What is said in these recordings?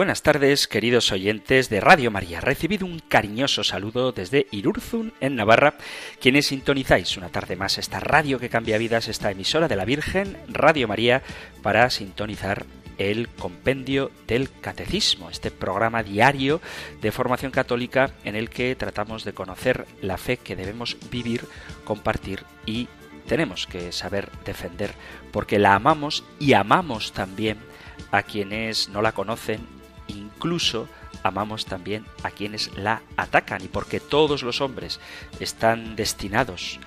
Buenas tardes, queridos oyentes de Radio María. Recibido un cariñoso saludo desde Irurzun, en Navarra, quienes sintonizáis una tarde más esta radio que cambia vidas, esta emisora de la Virgen, Radio María, para sintonizar el compendio del catecismo, este programa diario de formación católica en el que tratamos de conocer la fe que debemos vivir, compartir y tenemos que saber defender, porque la amamos y amamos también a quienes no la conocen, incluso amamos también a quienes la atacan y porque todos los hombres están destinados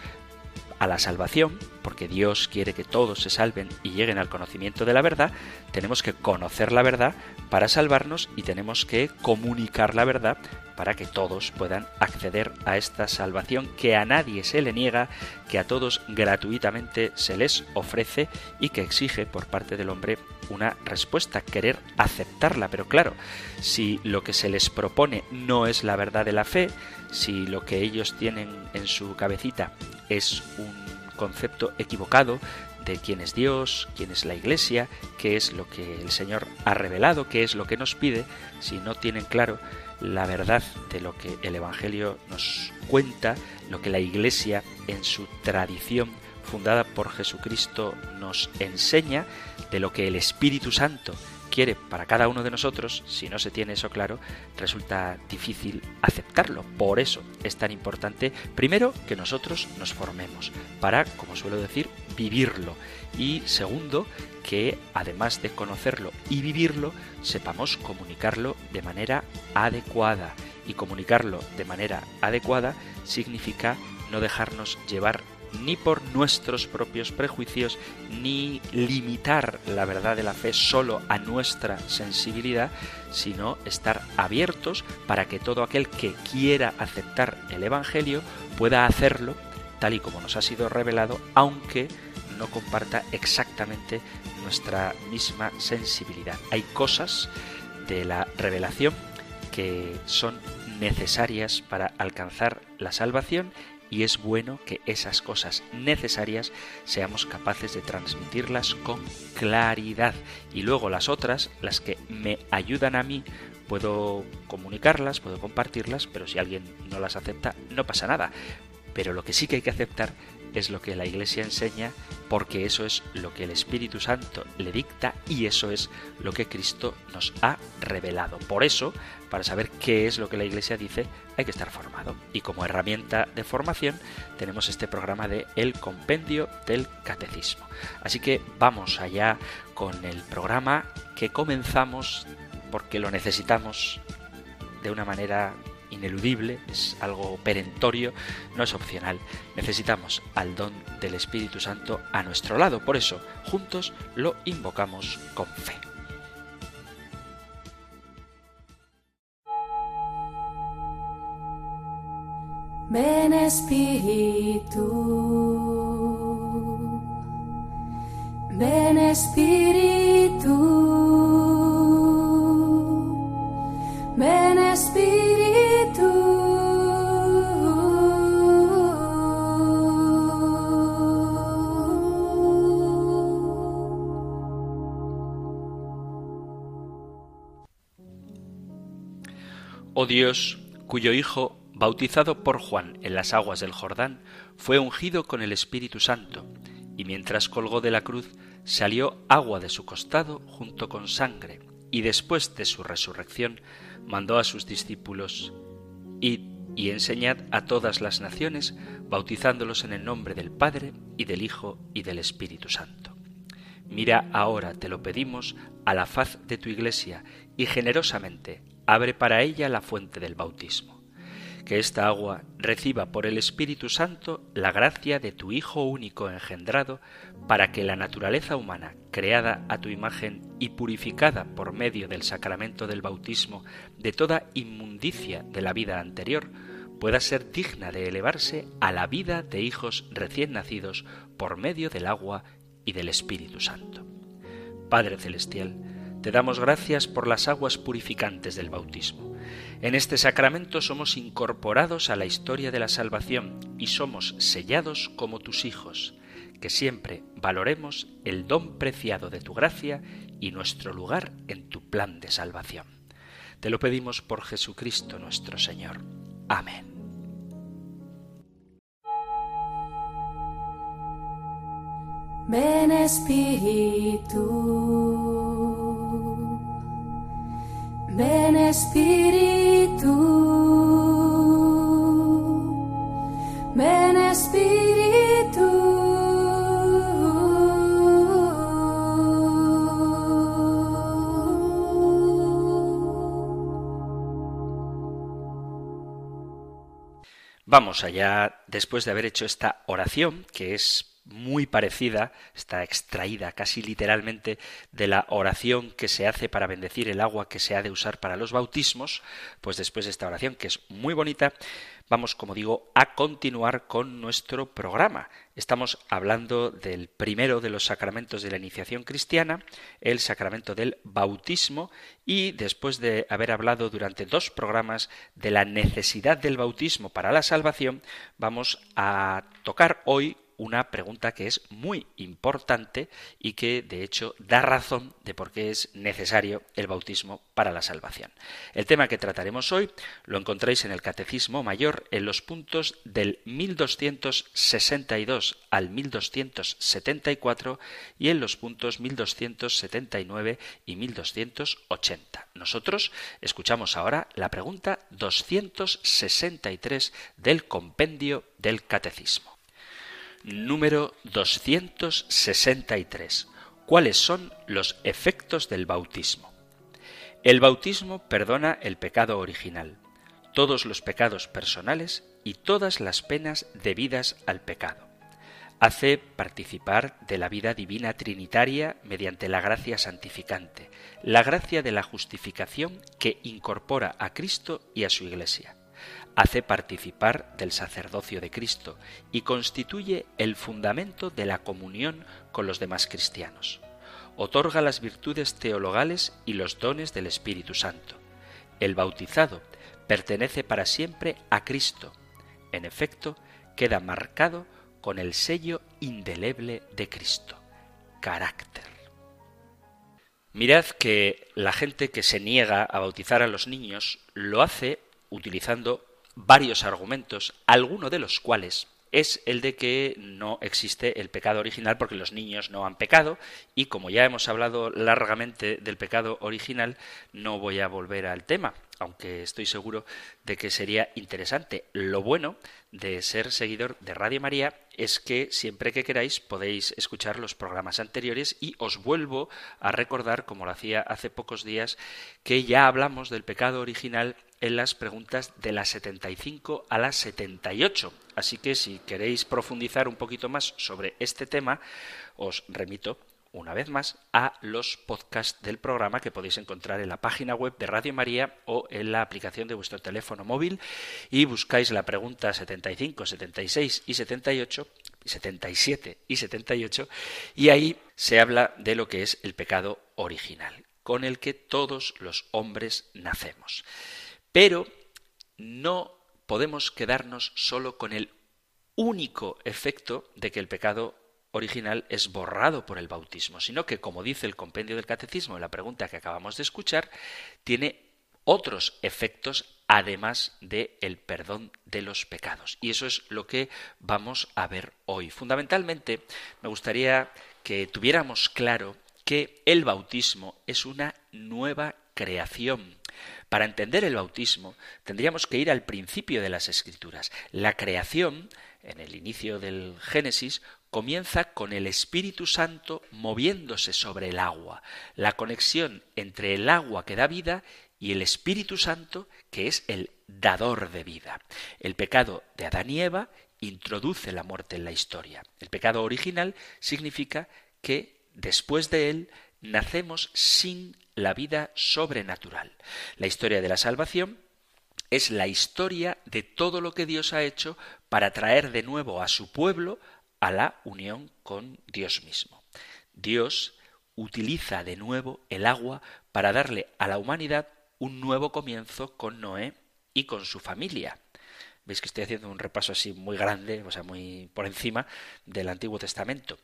a la salvación, porque Dios quiere que todos se salven y lleguen al conocimiento de la verdad, tenemos que conocer la verdad para salvarnos y tenemos que comunicar la verdad para que todos puedan acceder a esta salvación que a nadie se le niega, que a todos gratuitamente se les ofrece y que exige por parte del hombre una respuesta, querer aceptarla. Pero claro, si lo que se les propone no es la verdad de la fe, si lo que ellos tienen en su cabecita es un concepto equivocado de quién es Dios, quién es la Iglesia, qué es lo que el Señor ha revelado, qué es lo que nos pide, si no tienen claro la verdad de lo que el Evangelio nos cuenta, lo que la Iglesia en su tradición fundada por Jesucristo nos enseña, de lo que el Espíritu Santo quiere para cada uno de nosotros, si no se tiene eso claro, resulta difícil aceptarlo. Por eso es tan importante, primero, que nosotros nos formemos, para, como suelo decir, vivirlo. Y segundo, que además de conocerlo y vivirlo, sepamos comunicarlo de manera adecuada. Y comunicarlo de manera adecuada significa no dejarnos llevar ni por nuestros propios prejuicios, ni limitar la verdad de la fe solo a nuestra sensibilidad, sino estar abiertos para que todo aquel que quiera aceptar el Evangelio pueda hacerlo tal y como nos ha sido revelado, aunque no comparta exactamente nuestra misma sensibilidad. Hay cosas de la revelación que son necesarias para alcanzar la salvación y es bueno que esas cosas necesarias seamos capaces de transmitirlas con claridad y luego las otras, las que me ayudan a mí, puedo comunicarlas, puedo compartirlas, pero si alguien no las acepta, no pasa nada. Pero lo que sí que hay que aceptar es lo que la Iglesia enseña, porque eso es lo que el Espíritu Santo le dicta y eso es lo que Cristo nos ha revelado. Por eso, para saber qué es lo que la Iglesia dice, hay que estar formado. Y como herramienta de formación tenemos este programa de El Compendio del Catecismo. Así que vamos allá con el programa que comenzamos porque lo necesitamos de una manera ineludible, es algo perentorio, no es opcional. Necesitamos al don del Espíritu Santo a nuestro lado, por eso juntos lo invocamos con fe. Ven Espíritu, ven Espíritu, ven Espíritu. Oh Dios, cuyo Hijo bautizado por Juan en las aguas del Jordán, fue ungido con el Espíritu Santo, y mientras colgó de la cruz salió agua de su costado junto con sangre, y después de su resurrección mandó a sus discípulos, Id y enseñad a todas las naciones, bautizándolos en el nombre del Padre y del Hijo y del Espíritu Santo. Mira ahora, te lo pedimos, a la faz de tu Iglesia, y generosamente abre para ella la fuente del bautismo que esta agua reciba por el Espíritu Santo la gracia de tu Hijo único engendrado, para que la naturaleza humana, creada a tu imagen y purificada por medio del sacramento del bautismo de toda inmundicia de la vida anterior, pueda ser digna de elevarse a la vida de hijos recién nacidos por medio del agua y del Espíritu Santo. Padre Celestial, te damos gracias por las aguas purificantes del bautismo. En este sacramento somos incorporados a la historia de la salvación y somos sellados como tus hijos. Que siempre valoremos el don preciado de tu gracia y nuestro lugar en tu plan de salvación. Te lo pedimos por Jesucristo nuestro Señor. Amén. Ven Espíritu, ven Espíritu, ven Espíritu. Vamos allá después de haber hecho esta oración, que es muy parecida, está extraída casi literalmente de la oración que se hace para bendecir el agua que se ha de usar para los bautismos, pues después de esta oración, que es muy bonita, vamos, como digo, a continuar con nuestro programa. Estamos hablando del primero de los sacramentos de la iniciación cristiana, el sacramento del bautismo, y después de haber hablado durante dos programas de la necesidad del bautismo para la salvación, vamos a tocar hoy una pregunta que es muy importante y que de hecho da razón de por qué es necesario el bautismo para la salvación. El tema que trataremos hoy lo encontráis en el Catecismo Mayor en los puntos del 1262 al 1274 y en los puntos 1279 y 1280. Nosotros escuchamos ahora la pregunta 263 del compendio del Catecismo número 263. ¿Cuáles son los efectos del bautismo? El bautismo perdona el pecado original, todos los pecados personales y todas las penas debidas al pecado. Hace participar de la vida divina trinitaria mediante la gracia santificante, la gracia de la justificación que incorpora a Cristo y a su Iglesia hace participar del sacerdocio de Cristo y constituye el fundamento de la comunión con los demás cristianos. Otorga las virtudes teologales y los dones del Espíritu Santo. El bautizado pertenece para siempre a Cristo. En efecto, queda marcado con el sello indeleble de Cristo. Carácter. Mirad que la gente que se niega a bautizar a los niños lo hace utilizando varios argumentos, alguno de los cuales es el de que no existe el pecado original porque los niños no han pecado y como ya hemos hablado largamente del pecado original, no voy a volver al tema, aunque estoy seguro de que sería interesante. Lo bueno de ser seguidor de Radio María es que siempre que queráis podéis escuchar los programas anteriores y os vuelvo a recordar, como lo hacía hace pocos días, que ya hablamos del pecado original en las preguntas de las 75 a las 78. Así que si queréis profundizar un poquito más sobre este tema, os remito una vez más a los podcasts del programa que podéis encontrar en la página web de Radio María o en la aplicación de vuestro teléfono móvil y buscáis la pregunta 75, 76 y 78, 77 y 78 y ahí se habla de lo que es el pecado original, con el que todos los hombres nacemos. Pero no podemos quedarnos solo con el único efecto de que el pecado original es borrado por el bautismo, sino que, como dice el compendio del catecismo en la pregunta que acabamos de escuchar, tiene otros efectos además de el perdón de los pecados. Y eso es lo que vamos a ver hoy. Fundamentalmente, me gustaría que tuviéramos claro que el bautismo es una nueva creación. Para entender el bautismo tendríamos que ir al principio de las escrituras. La creación, en el inicio del Génesis, comienza con el Espíritu Santo moviéndose sobre el agua, la conexión entre el agua que da vida y el Espíritu Santo que es el dador de vida. El pecado de Adán y Eva introduce la muerte en la historia. El pecado original significa que después de él nacemos sin la vida sobrenatural. La historia de la salvación es la historia de todo lo que Dios ha hecho para traer de nuevo a su pueblo a la unión con Dios mismo. Dios utiliza de nuevo el agua para darle a la humanidad un nuevo comienzo con Noé y con su familia. Veis que estoy haciendo un repaso así muy grande, o sea, muy por encima del Antiguo Testamento.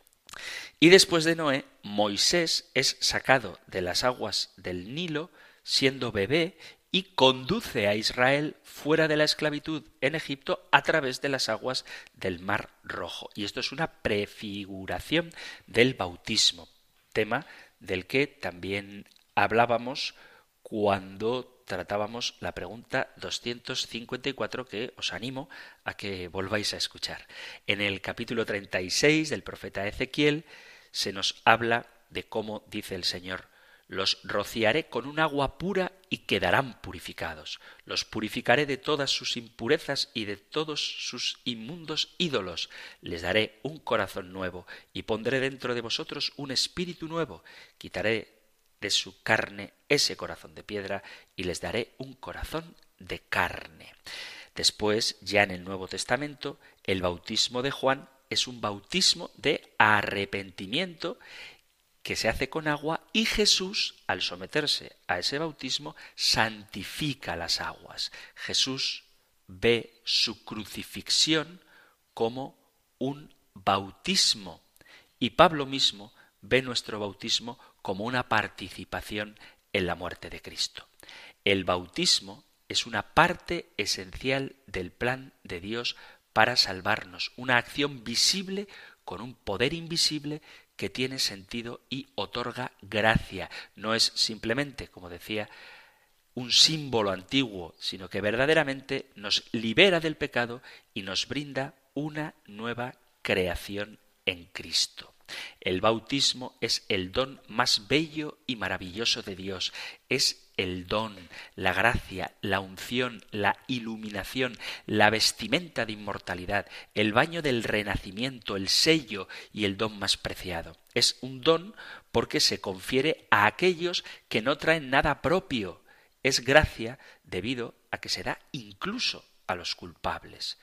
Y después de Noé, Moisés es sacado de las aguas del Nilo siendo bebé y conduce a Israel fuera de la esclavitud en Egipto a través de las aguas del Mar Rojo. Y esto es una prefiguración del bautismo, tema del que también hablábamos cuando tratábamos la pregunta 254 que os animo a que volváis a escuchar. En el capítulo 36 del profeta Ezequiel se nos habla de cómo dice el Señor los rociaré con un agua pura y quedarán purificados. Los purificaré de todas sus impurezas y de todos sus inmundos ídolos. Les daré un corazón nuevo y pondré dentro de vosotros un espíritu nuevo. Quitaré de su carne ese corazón de piedra y les daré un corazón de carne. Después, ya en el Nuevo Testamento, el bautismo de Juan es un bautismo de arrepentimiento que se hace con agua y Jesús, al someterse a ese bautismo, santifica las aguas. Jesús ve su crucifixión como un bautismo y Pablo mismo ve nuestro bautismo como una participación en la muerte de Cristo. El bautismo es una parte esencial del plan de Dios para salvarnos, una acción visible con un poder invisible que tiene sentido y otorga gracia. No es simplemente, como decía, un símbolo antiguo, sino que verdaderamente nos libera del pecado y nos brinda una nueva creación en Cristo. El bautismo es el don más bello y maravilloso de Dios. Es el don, la gracia, la unción, la iluminación, la vestimenta de inmortalidad, el baño del renacimiento, el sello y el don más preciado. Es un don porque se confiere a aquellos que no traen nada propio. Es gracia debido a que se da incluso a los culpables.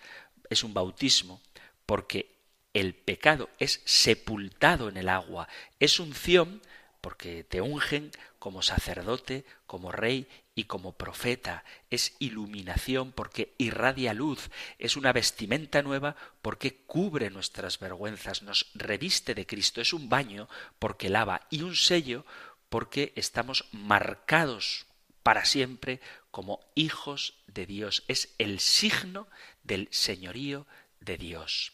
Es un bautismo porque el pecado es sepultado en el agua, es unción porque te ungen como sacerdote, como rey y como profeta, es iluminación porque irradia luz, es una vestimenta nueva porque cubre nuestras vergüenzas, nos reviste de Cristo, es un baño porque lava y un sello porque estamos marcados para siempre como hijos de Dios, es el signo del señorío de Dios.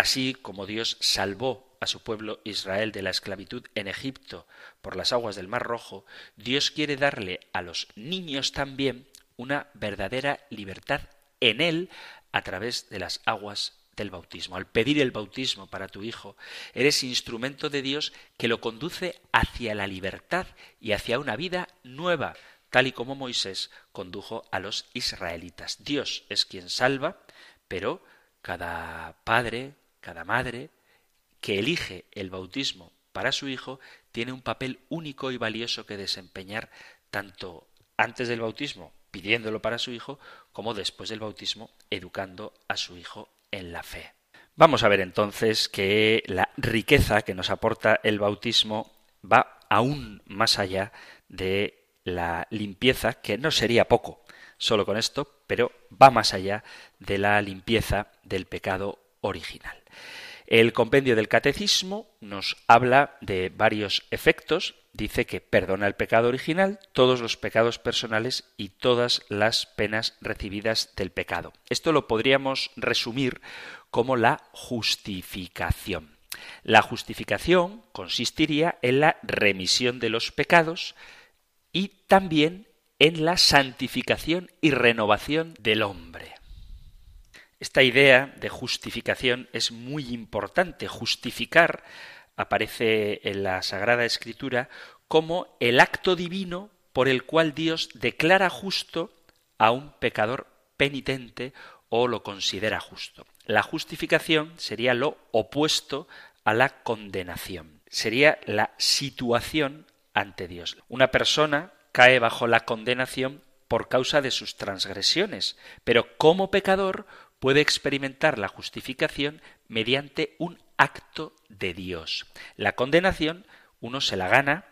Así como Dios salvó a su pueblo Israel de la esclavitud en Egipto por las aguas del Mar Rojo, Dios quiere darle a los niños también una verdadera libertad en Él a través de las aguas del bautismo. Al pedir el bautismo para tu hijo, eres instrumento de Dios que lo conduce hacia la libertad y hacia una vida nueva, tal y como Moisés condujo a los israelitas. Dios es quien salva, pero cada padre, cada madre que elige el bautismo para su hijo tiene un papel único y valioso que desempeñar tanto antes del bautismo pidiéndolo para su hijo como después del bautismo educando a su hijo en la fe. Vamos a ver entonces que la riqueza que nos aporta el bautismo va aún más allá de la limpieza, que no sería poco solo con esto, pero va más allá de la limpieza del pecado original. El compendio del catecismo nos habla de varios efectos. Dice que perdona el pecado original, todos los pecados personales y todas las penas recibidas del pecado. Esto lo podríamos resumir como la justificación. La justificación consistiría en la remisión de los pecados y también en la santificación y renovación del hombre. Esta idea de justificación es muy importante. Justificar aparece en la Sagrada Escritura como el acto divino por el cual Dios declara justo a un pecador penitente o lo considera justo. La justificación sería lo opuesto a la condenación. Sería la situación ante Dios. Una persona cae bajo la condenación por causa de sus transgresiones, pero como pecador puede experimentar la justificación mediante un acto de Dios. La condenación uno se la gana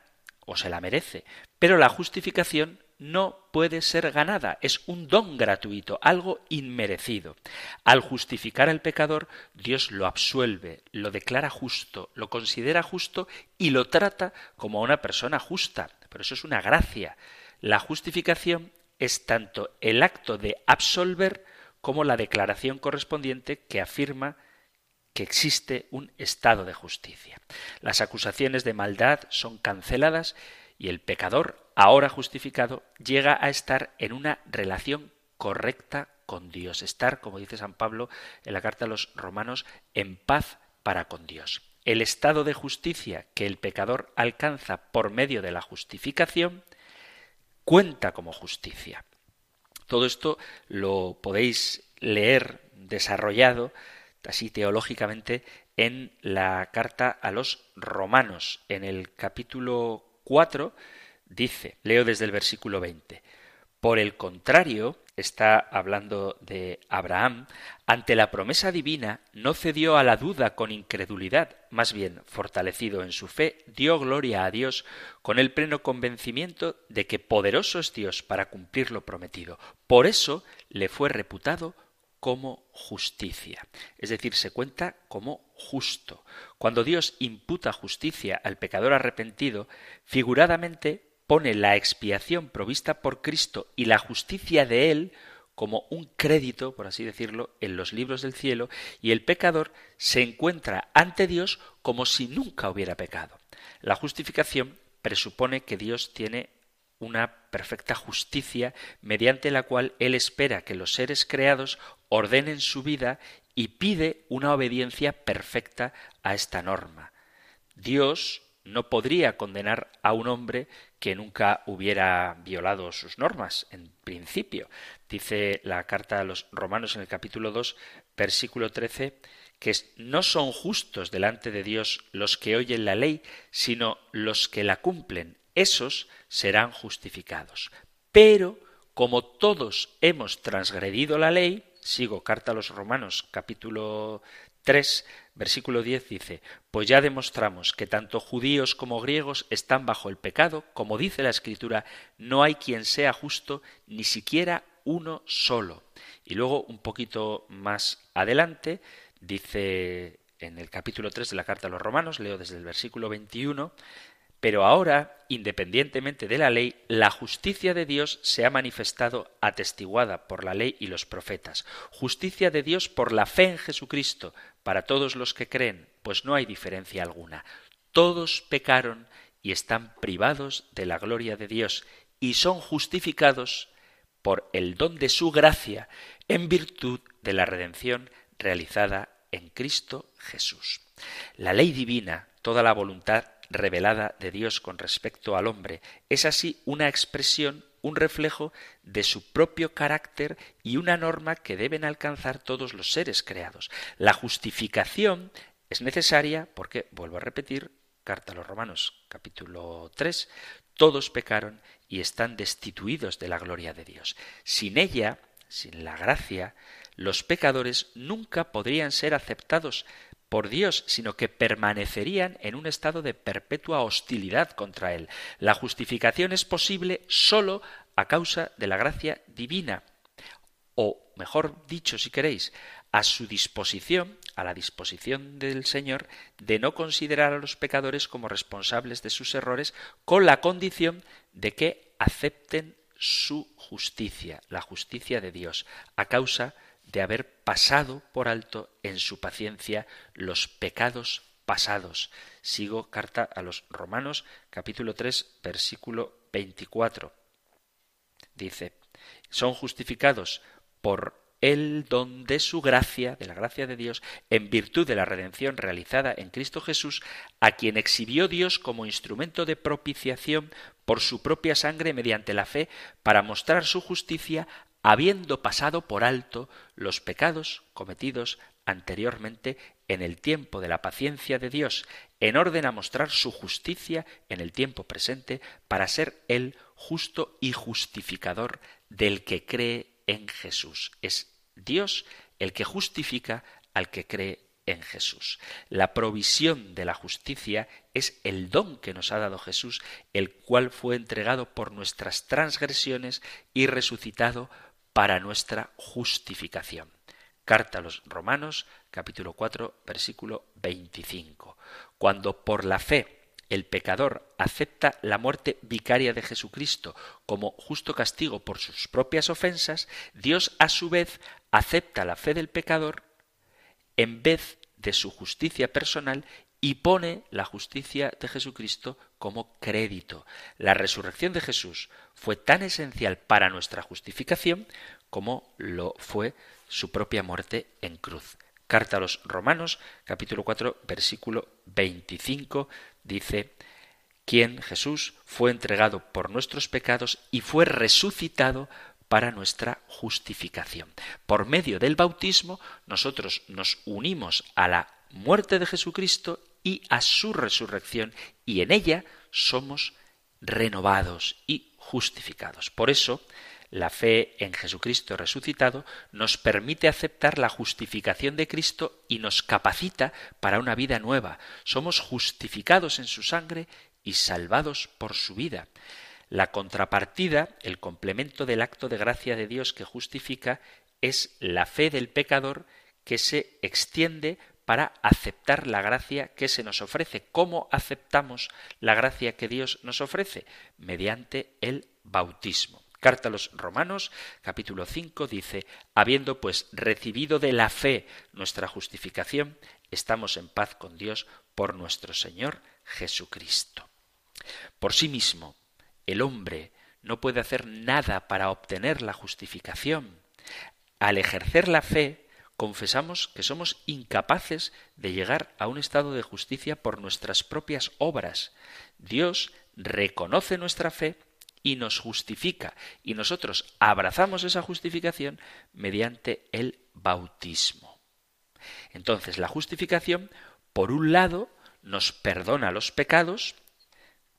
o se la merece, pero la justificación no puede ser ganada, es un don gratuito, algo inmerecido. Al justificar al pecador, Dios lo absuelve, lo declara justo, lo considera justo y lo trata como a una persona justa. Pero eso es una gracia. La justificación es tanto el acto de absolver como la declaración correspondiente que afirma que existe un estado de justicia. Las acusaciones de maldad son canceladas y el pecador, ahora justificado, llega a estar en una relación correcta con Dios, estar, como dice San Pablo en la carta a los romanos, en paz para con Dios. El estado de justicia que el pecador alcanza por medio de la justificación cuenta como justicia. Todo esto lo podéis leer desarrollado así teológicamente en la carta a los romanos. En el capítulo 4 dice, leo desde el versículo 20, por el contrario, está hablando de Abraham, ante la promesa divina no cedió a la duda con incredulidad, más bien, fortalecido en su fe, dio gloria a Dios con el pleno convencimiento de que poderoso es Dios para cumplir lo prometido. Por eso le fue reputado como justicia. Es decir, se cuenta como justo. Cuando Dios imputa justicia al pecador arrepentido, figuradamente pone la expiación provista por Cristo y la justicia de Él como un crédito, por así decirlo, en los libros del cielo, y el pecador se encuentra ante Dios como si nunca hubiera pecado. La justificación presupone que Dios tiene una perfecta justicia mediante la cual Él espera que los seres creados ordenen su vida y pide una obediencia perfecta a esta norma. Dios no podría condenar a un hombre que nunca hubiera violado sus normas, en principio. Dice la carta a los romanos en el capítulo 2, versículo 13, que no son justos delante de Dios los que oyen la ley, sino los que la cumplen. Esos serán justificados. Pero, como todos hemos transgredido la ley, sigo carta a los romanos capítulo 3, versículo 10 dice, pues ya demostramos que tanto judíos como griegos están bajo el pecado, como dice la escritura, no hay quien sea justo, ni siquiera uno solo. Y luego, un poquito más adelante, dice en el capítulo 3 de la carta a los romanos, leo desde el versículo 21, pero ahora, independientemente de la ley, la justicia de Dios se ha manifestado atestiguada por la ley y los profetas. Justicia de Dios por la fe en Jesucristo para todos los que creen, pues no hay diferencia alguna. Todos pecaron y están privados de la gloria de Dios y son justificados por el don de su gracia en virtud de la redención realizada en Cristo Jesús. La ley divina, toda la voluntad revelada de Dios con respecto al hombre, es así una expresión, un reflejo de su propio carácter y una norma que deben alcanzar todos los seres creados. La justificación es necesaria porque, vuelvo a repetir, carta a los Romanos capítulo 3, todos pecaron y están destituidos de la gloria de Dios. Sin ella, sin la gracia, los pecadores nunca podrían ser aceptados por Dios, sino que permanecerían en un estado de perpetua hostilidad contra Él. La justificación es posible sólo a causa de la gracia divina, o mejor dicho, si queréis, a su disposición, a la disposición del Señor, de no considerar a los pecadores como responsables de sus errores, con la condición de que acepten su justicia, la justicia de Dios, a causa de haber pasado por alto en su paciencia los pecados pasados. Sigo carta a los Romanos capítulo 3 versículo 24. Dice, son justificados por el don de su gracia, de la gracia de Dios, en virtud de la redención realizada en Cristo Jesús, a quien exhibió Dios como instrumento de propiciación por su propia sangre mediante la fe, para mostrar su justicia habiendo pasado por alto los pecados cometidos anteriormente en el tiempo de la paciencia de Dios, en orden a mostrar su justicia en el tiempo presente, para ser Él justo y justificador del que cree en Jesús. Es Dios el que justifica al que cree en Jesús. La provisión de la justicia es el don que nos ha dado Jesús, el cual fue entregado por nuestras transgresiones y resucitado para nuestra justificación. Carta a los Romanos, capítulo 4, versículo 25. Cuando por la fe el pecador acepta la muerte vicaria de Jesucristo como justo castigo por sus propias ofensas, Dios a su vez acepta la fe del pecador en vez de su justicia personal y pone la justicia de Jesucristo como crédito. La resurrección de Jesús fue tan esencial para nuestra justificación como lo fue su propia muerte en cruz. Carta a los Romanos, capítulo 4, versículo 25, dice, quien Jesús fue entregado por nuestros pecados y fue resucitado para nuestra justificación. Por medio del bautismo nosotros nos unimos a la muerte de Jesucristo y a su resurrección y en ella somos renovados y justificados. Por eso, la fe en Jesucristo resucitado nos permite aceptar la justificación de Cristo y nos capacita para una vida nueva. Somos justificados en su sangre y salvados por su vida. La contrapartida, el complemento del acto de gracia de Dios que justifica, es la fe del pecador que se extiende para aceptar la gracia que se nos ofrece. ¿Cómo aceptamos la gracia que Dios nos ofrece? Mediante el bautismo. Carta a los Romanos, capítulo 5, dice, habiendo pues recibido de la fe nuestra justificación, estamos en paz con Dios por nuestro Señor Jesucristo. Por sí mismo, el hombre no puede hacer nada para obtener la justificación. Al ejercer la fe, confesamos que somos incapaces de llegar a un estado de justicia por nuestras propias obras. Dios reconoce nuestra fe y nos justifica. Y nosotros abrazamos esa justificación mediante el bautismo. Entonces la justificación, por un lado, nos perdona los pecados,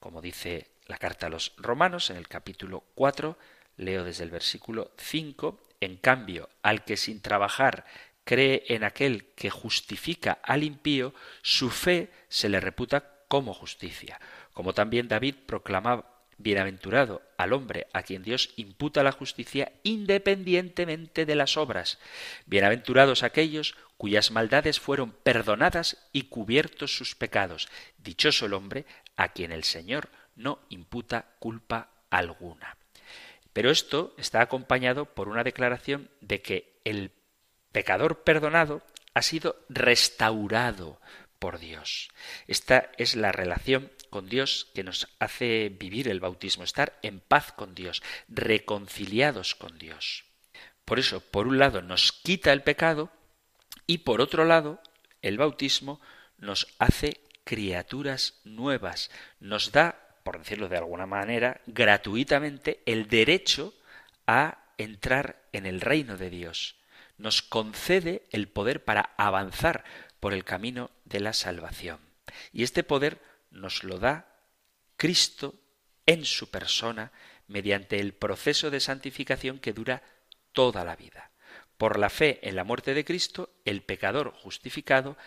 como dice la carta a los romanos en el capítulo 4, leo desde el versículo 5, en cambio, al que sin trabajar cree en aquel que justifica al impío, su fe se le reputa como justicia. Como también David proclamaba Bienaventurado al hombre a quien Dios imputa la justicia independientemente de las obras. Bienaventurados aquellos cuyas maldades fueron perdonadas y cubiertos sus pecados. Dichoso el hombre a quien el Señor no imputa culpa alguna. Pero esto está acompañado por una declaración de que el pecador perdonado ha sido restaurado por Dios. Esta es la relación con Dios que nos hace vivir el bautismo, estar en paz con Dios, reconciliados con Dios. Por eso, por un lado, nos quita el pecado y por otro lado, el bautismo nos hace criaturas nuevas, nos da, por decirlo de alguna manera, gratuitamente el derecho a entrar en el reino de Dios. Nos concede el poder para avanzar por el camino de la salvación. Y este poder nos lo da Cristo en su persona mediante el proceso de santificación que dura toda la vida. Por la fe en la muerte de Cristo, el pecador justificado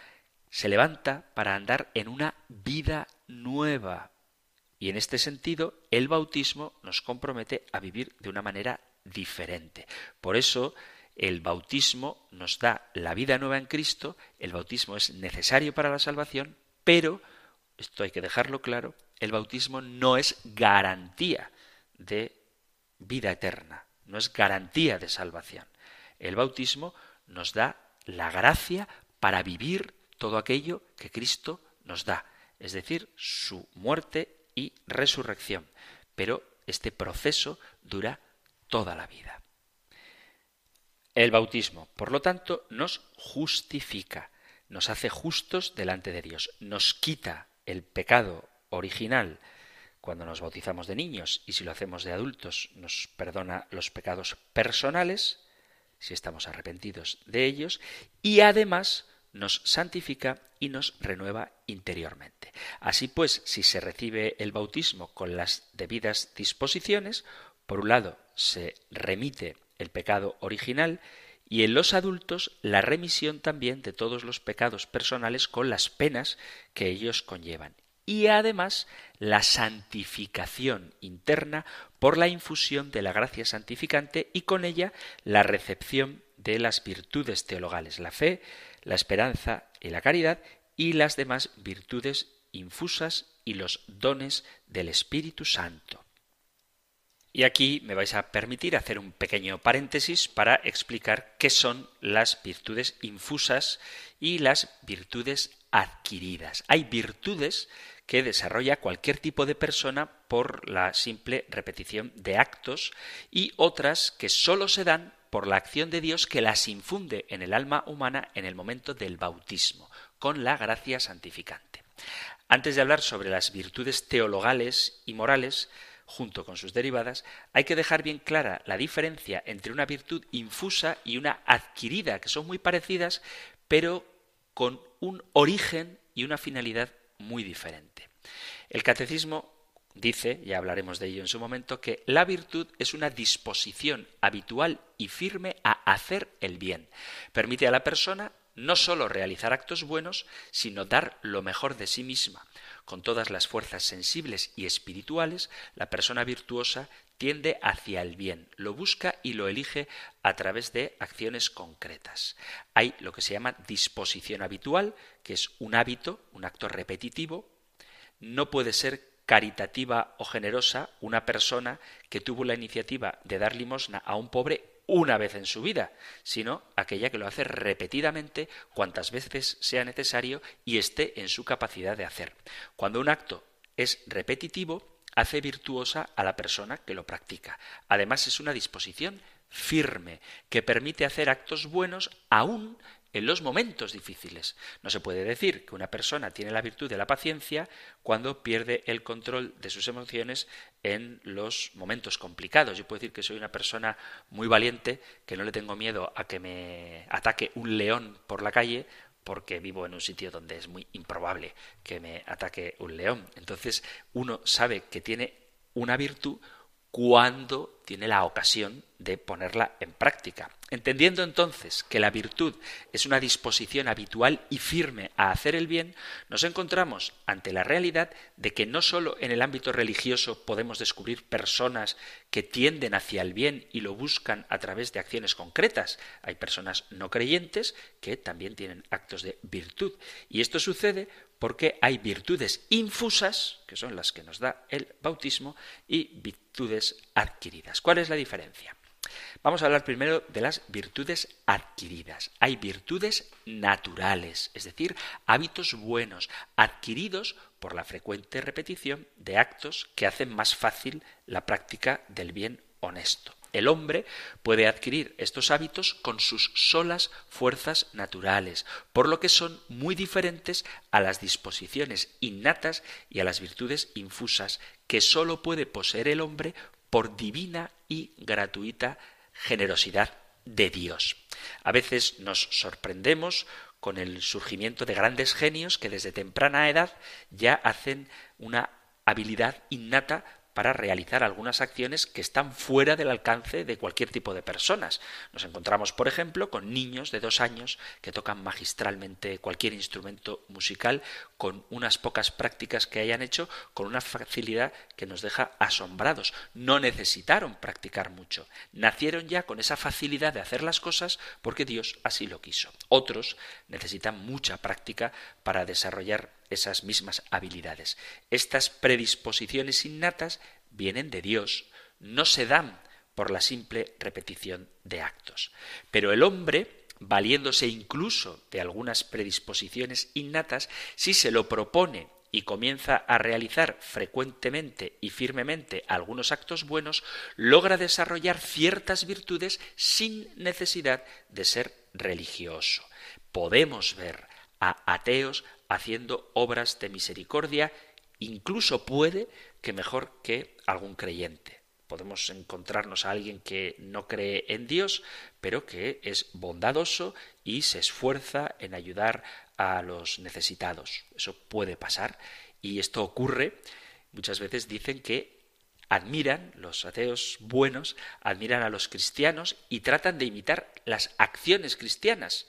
se levanta para andar en una vida nueva. Y en este sentido, el bautismo nos compromete a vivir de una manera diferente. Por eso, el bautismo nos da la vida nueva en Cristo, el bautismo es necesario para la salvación, pero esto hay que dejarlo claro, el bautismo no es garantía de vida eterna, no es garantía de salvación. El bautismo nos da la gracia para vivir todo aquello que Cristo nos da, es decir, su muerte y resurrección. Pero este proceso dura toda la vida. El bautismo, por lo tanto, nos justifica, nos hace justos delante de Dios, nos quita el pecado original cuando nos bautizamos de niños y si lo hacemos de adultos nos perdona los pecados personales, si estamos arrepentidos de ellos, y además nos santifica y nos renueva interiormente. Así pues, si se recibe el bautismo con las debidas disposiciones, por un lado se remite el pecado original y en los adultos la remisión también de todos los pecados personales con las penas que ellos conllevan. Y además la santificación interna por la infusión de la gracia santificante y con ella la recepción de las virtudes teologales, la fe, la esperanza y la caridad y las demás virtudes infusas y los dones del Espíritu Santo. Y aquí me vais a permitir hacer un pequeño paréntesis para explicar qué son las virtudes infusas y las virtudes adquiridas. Hay virtudes que desarrolla cualquier tipo de persona por la simple repetición de actos y otras que sólo se dan por la acción de Dios que las infunde en el alma humana en el momento del bautismo, con la gracia santificante. Antes de hablar sobre las virtudes teologales y morales, junto con sus derivadas, hay que dejar bien clara la diferencia entre una virtud infusa y una adquirida, que son muy parecidas, pero con un origen y una finalidad muy diferente. El catecismo Dice, ya hablaremos de ello en su momento, que la virtud es una disposición habitual y firme a hacer el bien. Permite a la persona no sólo realizar actos buenos, sino dar lo mejor de sí misma. Con todas las fuerzas sensibles y espirituales, la persona virtuosa tiende hacia el bien, lo busca y lo elige a través de acciones concretas. Hay lo que se llama disposición habitual, que es un hábito, un acto repetitivo. No puede ser caritativa o generosa una persona que tuvo la iniciativa de dar limosna a un pobre una vez en su vida, sino aquella que lo hace repetidamente cuantas veces sea necesario y esté en su capacidad de hacer. Cuando un acto es repetitivo, hace virtuosa a la persona que lo practica. Además es una disposición firme que permite hacer actos buenos aún en los momentos difíciles. No se puede decir que una persona tiene la virtud de la paciencia cuando pierde el control de sus emociones en los momentos complicados. Yo puedo decir que soy una persona muy valiente, que no le tengo miedo a que me ataque un león por la calle, porque vivo en un sitio donde es muy improbable que me ataque un león. Entonces uno sabe que tiene una virtud cuando tiene la ocasión de ponerla en práctica. Entendiendo entonces que la virtud es una disposición habitual y firme a hacer el bien, nos encontramos ante la realidad de que no sólo en el ámbito religioso podemos descubrir personas que tienden hacia el bien y lo buscan a través de acciones concretas, hay personas no creyentes que también tienen actos de virtud. Y esto sucede porque hay virtudes infusas, que son las que nos da el bautismo, y virtudes adquiridas. ¿Cuál es la diferencia? Vamos a hablar primero de las virtudes adquiridas. Hay virtudes naturales, es decir, hábitos buenos, adquiridos por la frecuente repetición de actos que hacen más fácil la práctica del bien honesto. El hombre puede adquirir estos hábitos con sus solas fuerzas naturales, por lo que son muy diferentes a las disposiciones innatas y a las virtudes infusas que sólo puede poseer el hombre por divina y gratuita generosidad de Dios. A veces nos sorprendemos con el surgimiento de grandes genios que desde temprana edad ya hacen una habilidad innata para realizar algunas acciones que están fuera del alcance de cualquier tipo de personas. Nos encontramos, por ejemplo, con niños de dos años que tocan magistralmente cualquier instrumento musical con unas pocas prácticas que hayan hecho, con una facilidad que nos deja asombrados. No necesitaron practicar mucho. Nacieron ya con esa facilidad de hacer las cosas porque Dios así lo quiso. Otros necesitan mucha práctica para desarrollar esas mismas habilidades. Estas predisposiciones innatas vienen de Dios, no se dan por la simple repetición de actos. Pero el hombre, valiéndose incluso de algunas predisposiciones innatas, si se lo propone y comienza a realizar frecuentemente y firmemente algunos actos buenos, logra desarrollar ciertas virtudes sin necesidad de ser religioso. Podemos ver a ateos haciendo obras de misericordia, incluso puede que mejor que algún creyente. podemos encontrarnos a alguien que no cree en Dios, pero que es bondadoso y se esfuerza en ayudar a los necesitados. Eso puede pasar y esto ocurre. Muchas veces dicen que admiran, los ateos buenos, admiran a los cristianos y tratan de imitar las acciones cristianas,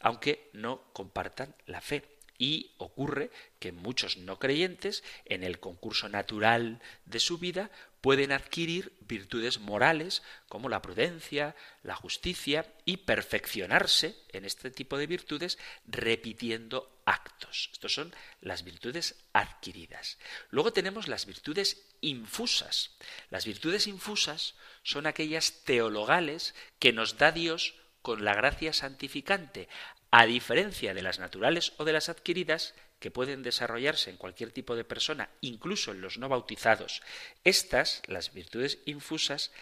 aunque no compartan la fe. Y ocurre que muchos no creyentes, en el concurso natural de su vida, pueden adquirir virtudes morales como la prudencia, la justicia y perfeccionarse en este tipo de virtudes repitiendo actos. Estos son las virtudes adquiridas. Luego tenemos las virtudes infusas. Las virtudes infusas son aquellas teologales que nos da Dios con la gracia santificante, a diferencia de las naturales o de las adquiridas, que pueden desarrollarse en cualquier tipo de persona, incluso en los no bautizados, estas, las virtudes infusas,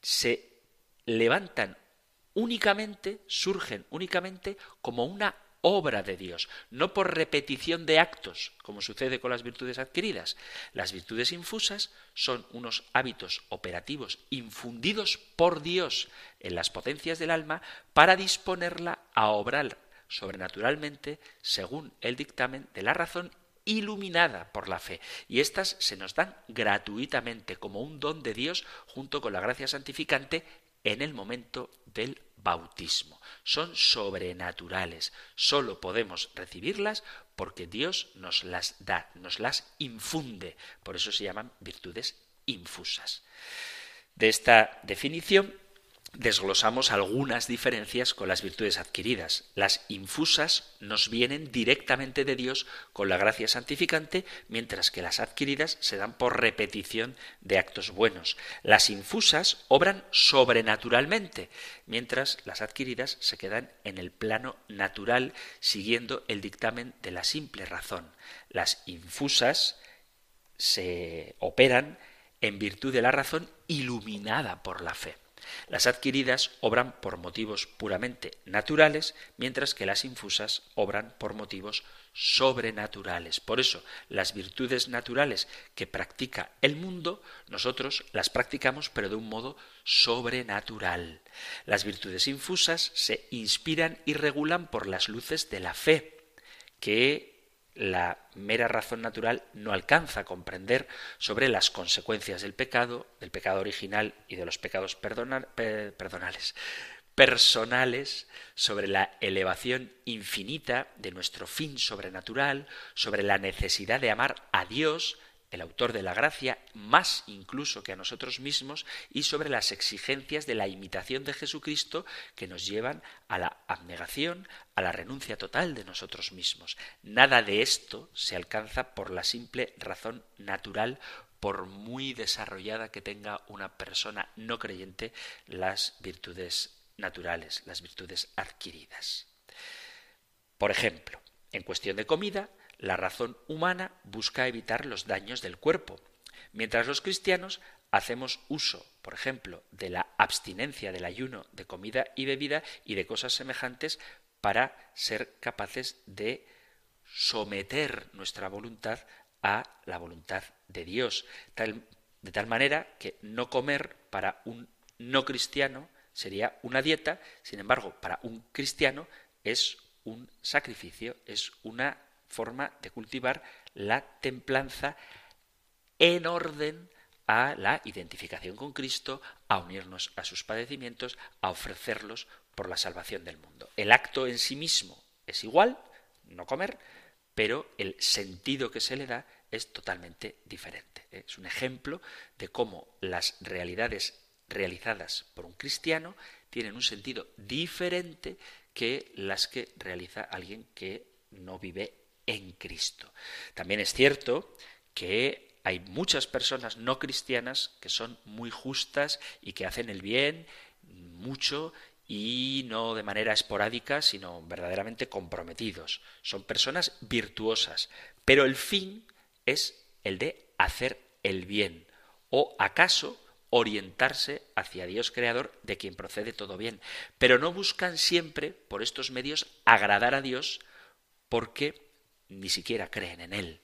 se levantan únicamente, surgen únicamente como una obra de Dios, no por repetición de actos, como sucede con las virtudes adquiridas. Las virtudes infusas son unos hábitos operativos infundidos por Dios en las potencias del alma para disponerla a obrar sobrenaturalmente según el dictamen de la razón iluminada por la fe. Y éstas se nos dan gratuitamente como un don de Dios junto con la gracia santificante en el momento del bautismo. Son sobrenaturales. Solo podemos recibirlas porque Dios nos las da, nos las infunde. Por eso se llaman virtudes infusas. De esta definición desglosamos algunas diferencias con las virtudes adquiridas. Las infusas nos vienen directamente de Dios con la gracia santificante, mientras que las adquiridas se dan por repetición de actos buenos. Las infusas obran sobrenaturalmente, mientras las adquiridas se quedan en el plano natural, siguiendo el dictamen de la simple razón. Las infusas se operan en virtud de la razón iluminada por la fe. Las adquiridas obran por motivos puramente naturales, mientras que las infusas obran por motivos sobrenaturales. Por eso, las virtudes naturales que practica el mundo, nosotros las practicamos pero de un modo sobrenatural. Las virtudes infusas se inspiran y regulan por las luces de la fe, que la mera razón natural no alcanza a comprender sobre las consecuencias del pecado, del pecado original y de los pecados personales, sobre la elevación infinita de nuestro fin sobrenatural, sobre la necesidad de amar a Dios, el autor de la gracia, más incluso que a nosotros mismos, y sobre las exigencias de la imitación de Jesucristo que nos llevan a la abnegación, a la renuncia total de nosotros mismos. Nada de esto se alcanza por la simple razón natural, por muy desarrollada que tenga una persona no creyente las virtudes naturales, las virtudes adquiridas. Por ejemplo, en cuestión de comida, la razón humana busca evitar los daños del cuerpo, mientras los cristianos hacemos uso, por ejemplo, de la abstinencia del ayuno de comida y bebida y de cosas semejantes para ser capaces de someter nuestra voluntad a la voluntad de Dios, de tal manera que no comer para un no cristiano sería una dieta, sin embargo, para un cristiano es un sacrificio, es una forma de cultivar la templanza en orden a la identificación con Cristo, a unirnos a sus padecimientos, a ofrecerlos por la salvación del mundo. El acto en sí mismo es igual, no comer, pero el sentido que se le da es totalmente diferente. Es un ejemplo de cómo las realidades realizadas por un cristiano tienen un sentido diferente que las que realiza alguien que no vive en Cristo. También es cierto que hay muchas personas no cristianas que son muy justas y que hacen el bien mucho y no de manera esporádica, sino verdaderamente comprometidos. Son personas virtuosas, pero el fin es el de hacer el bien o acaso orientarse hacia Dios creador de quien procede todo bien, pero no buscan siempre por estos medios agradar a Dios porque ni siquiera creen en Él.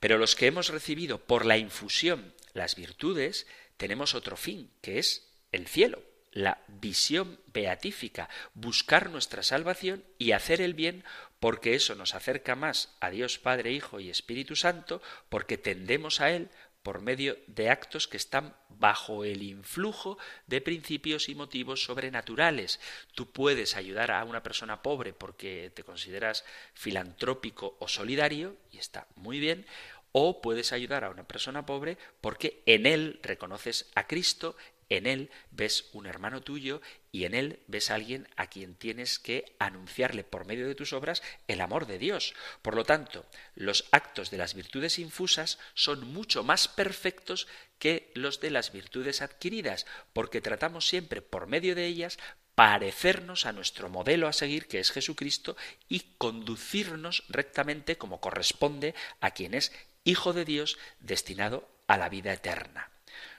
Pero los que hemos recibido por la infusión las virtudes, tenemos otro fin, que es el cielo, la visión beatífica, buscar nuestra salvación y hacer el bien porque eso nos acerca más a Dios Padre, Hijo y Espíritu Santo, porque tendemos a Él por medio de actos que están bajo el influjo de principios y motivos sobrenaturales. Tú puedes ayudar a una persona pobre porque te consideras filantrópico o solidario, y está muy bien, o puedes ayudar a una persona pobre porque en él reconoces a Cristo, en él ves un hermano tuyo y en él ves a alguien a quien tienes que anunciarle por medio de tus obras el amor de Dios. Por lo tanto, los actos de las virtudes infusas son mucho más perfectos que los de las virtudes adquiridas, porque tratamos siempre por medio de ellas parecernos a nuestro modelo a seguir, que es Jesucristo, y conducirnos rectamente como corresponde a quien es Hijo de Dios destinado a la vida eterna.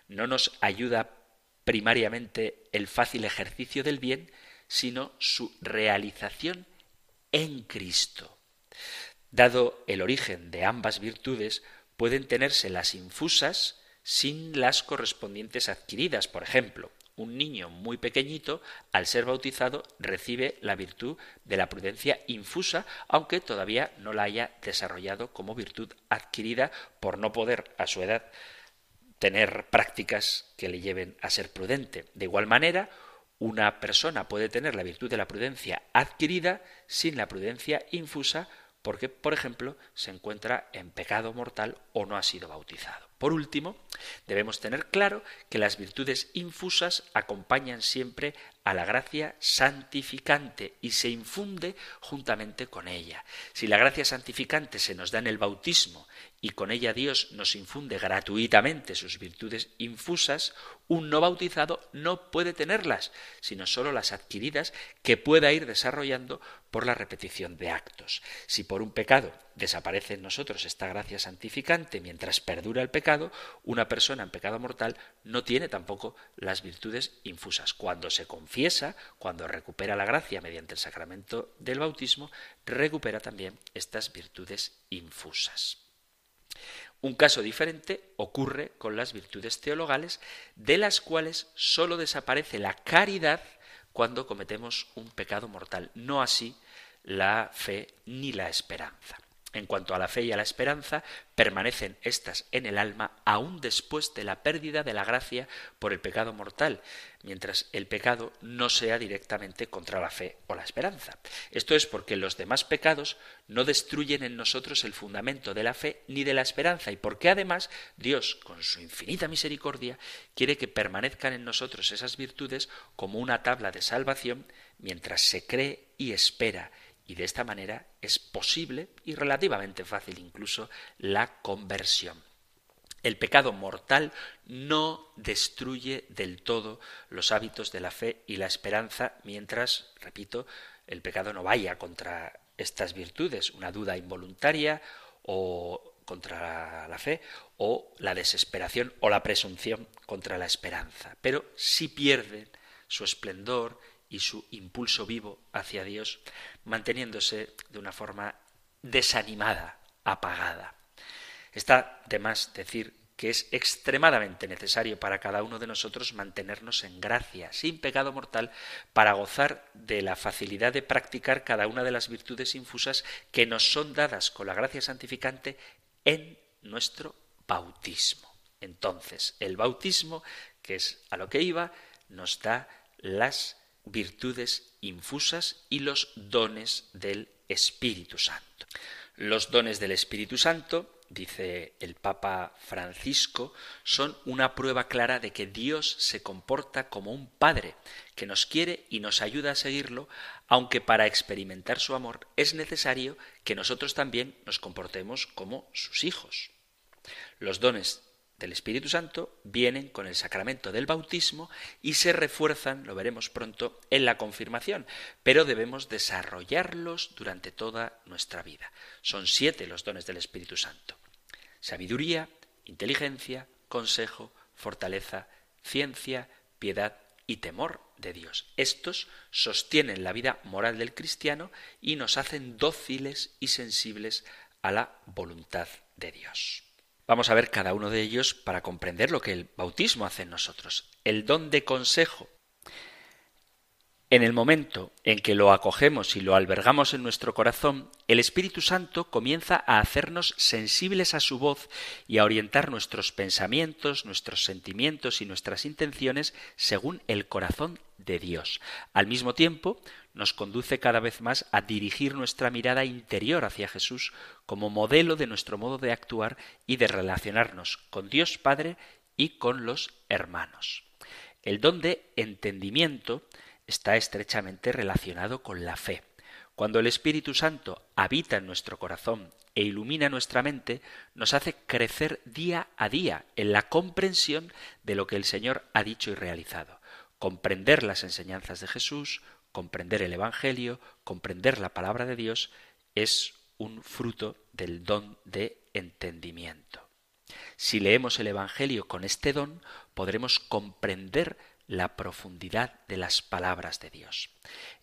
No nos ayuda primariamente el fácil ejercicio del bien, sino su realización en Cristo. Dado el origen de ambas virtudes, pueden tenerse las infusas sin las correspondientes adquiridas. Por ejemplo, un niño muy pequeñito, al ser bautizado, recibe la virtud de la prudencia infusa, aunque todavía no la haya desarrollado como virtud adquirida por no poder a su edad tener prácticas que le lleven a ser prudente. De igual manera, una persona puede tener la virtud de la prudencia adquirida sin la prudencia infusa porque, por ejemplo, se encuentra en pecado mortal o no ha sido bautizado. Por último, debemos tener claro que las virtudes infusas acompañan siempre a la gracia santificante y se infunde juntamente con ella. Si la gracia santificante se nos da en el bautismo y con ella Dios nos infunde gratuitamente sus virtudes infusas, un no bautizado no puede tenerlas, sino sólo las adquiridas que pueda ir desarrollando por la repetición de actos. Si por un pecado desaparece en nosotros esta gracia santificante mientras perdura el pecado, una persona en pecado mortal no tiene tampoco las virtudes infusas. Cuando se confiesa, cuando recupera la gracia mediante el sacramento del bautismo, recupera también estas virtudes infusas. Un caso diferente ocurre con las virtudes teologales, de las cuales sólo desaparece la caridad cuando cometemos un pecado mortal, no así la fe ni la esperanza. En cuanto a la fe y a la esperanza, permanecen éstas en el alma aún después de la pérdida de la gracia por el pecado mortal, mientras el pecado no sea directamente contra la fe o la esperanza. Esto es porque los demás pecados no destruyen en nosotros el fundamento de la fe ni de la esperanza, y porque además Dios, con su infinita misericordia, quiere que permanezcan en nosotros esas virtudes como una tabla de salvación mientras se cree y espera y de esta manera es posible y relativamente fácil incluso la conversión. El pecado mortal no destruye del todo los hábitos de la fe y la esperanza mientras, repito, el pecado no vaya contra estas virtudes, una duda involuntaria o contra la fe o la desesperación o la presunción contra la esperanza. Pero si pierden su esplendor y su impulso vivo hacia Dios, manteniéndose de una forma desanimada, apagada. Está de más decir que es extremadamente necesario para cada uno de nosotros mantenernos en gracia, sin pecado mortal, para gozar de la facilidad de practicar cada una de las virtudes infusas que nos son dadas con la gracia santificante en nuestro bautismo. Entonces, el bautismo, que es a lo que iba, nos da las virtudes infusas y los dones del Espíritu Santo. Los dones del Espíritu Santo, dice el Papa Francisco, son una prueba clara de que Dios se comporta como un Padre, que nos quiere y nos ayuda a seguirlo, aunque para experimentar su amor es necesario que nosotros también nos comportemos como sus hijos. Los dones del Espíritu Santo vienen con el sacramento del bautismo y se refuerzan, lo veremos pronto, en la confirmación, pero debemos desarrollarlos durante toda nuestra vida. Son siete los dones del Espíritu Santo. Sabiduría, inteligencia, consejo, fortaleza, ciencia, piedad y temor de Dios. Estos sostienen la vida moral del cristiano y nos hacen dóciles y sensibles a la voluntad de Dios. Vamos a ver cada uno de ellos para comprender lo que el bautismo hace en nosotros. El don de consejo. En el momento en que lo acogemos y lo albergamos en nuestro corazón, el Espíritu Santo comienza a hacernos sensibles a su voz y a orientar nuestros pensamientos, nuestros sentimientos y nuestras intenciones según el corazón de Dios. Al mismo tiempo, nos conduce cada vez más a dirigir nuestra mirada interior hacia Jesús como modelo de nuestro modo de actuar y de relacionarnos con Dios Padre y con los hermanos. El don de entendimiento está estrechamente relacionado con la fe. Cuando el Espíritu Santo habita en nuestro corazón e ilumina nuestra mente, nos hace crecer día a día en la comprensión de lo que el Señor ha dicho y realizado. Comprender las enseñanzas de Jesús, comprender el Evangelio, comprender la palabra de Dios, es un fruto del don de entendimiento. Si leemos el Evangelio con este don, podremos comprender la profundidad de las palabras de Dios.